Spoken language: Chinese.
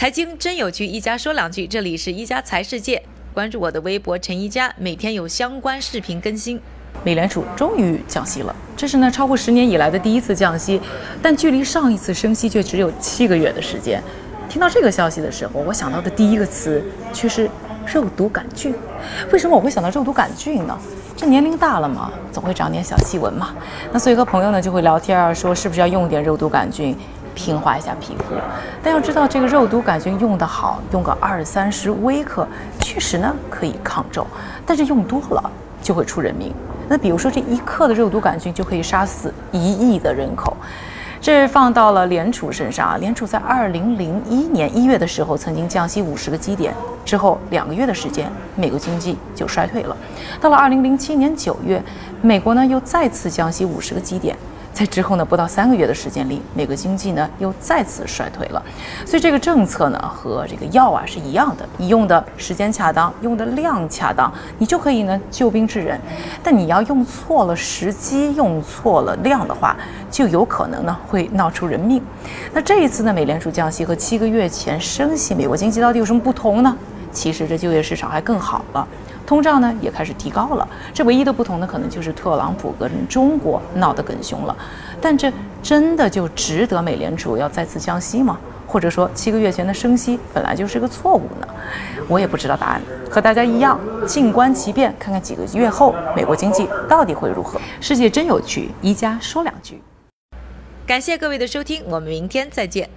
财经真有趣，一家说两句。这里是一家财世界，关注我的微博陈一家，每天有相关视频更新。美联储终于降息了，这是呢超过十年以来的第一次降息，但距离上一次升息却只有七个月的时间。听到这个消息的时候，我想到的第一个词却是肉毒杆菌。为什么我会想到肉毒杆菌呢？这年龄大了嘛，总会长点小细纹嘛。那所以和朋友呢就会聊天啊，说是不是要用点肉毒杆菌平滑一下皮肤？但要知道这个肉毒杆菌用得好，用个二三十微克，确实呢可以抗皱，但是用多了就会出人命。那比如说，这一克的肉毒杆菌就可以杀死一亿的人口。这放到了联储身上啊，联储在二零零一年一月的时候曾经降息五十个基点，之后两个月的时间，美国经济就衰退了。到了二零零七年九月，美国呢又再次降息五十个基点。在之后呢，不到三个月的时间里，美国经济呢又再次衰退了。所以这个政策呢和这个药啊是一样的，你用的时间恰当，用的量恰当，你就可以呢救兵治人。但你要用错了时机，用错了量的话，就有可能呢会闹出人命。那这一次呢，美联储降息和七个月前升息，美国经济到底有什么不同呢？其实这就业市场还更好了。通胀呢也开始提高了，这唯一的不同呢，可能就是特朗普跟中国闹得更凶了。但这真的就值得美联储要再次降息吗？或者说七个月前的升息本来就是个错误呢？我也不知道答案。和大家一样，静观其变，看看几个月后美国经济到底会如何。世界真有趣，一家说两句。感谢各位的收听，我们明天再见。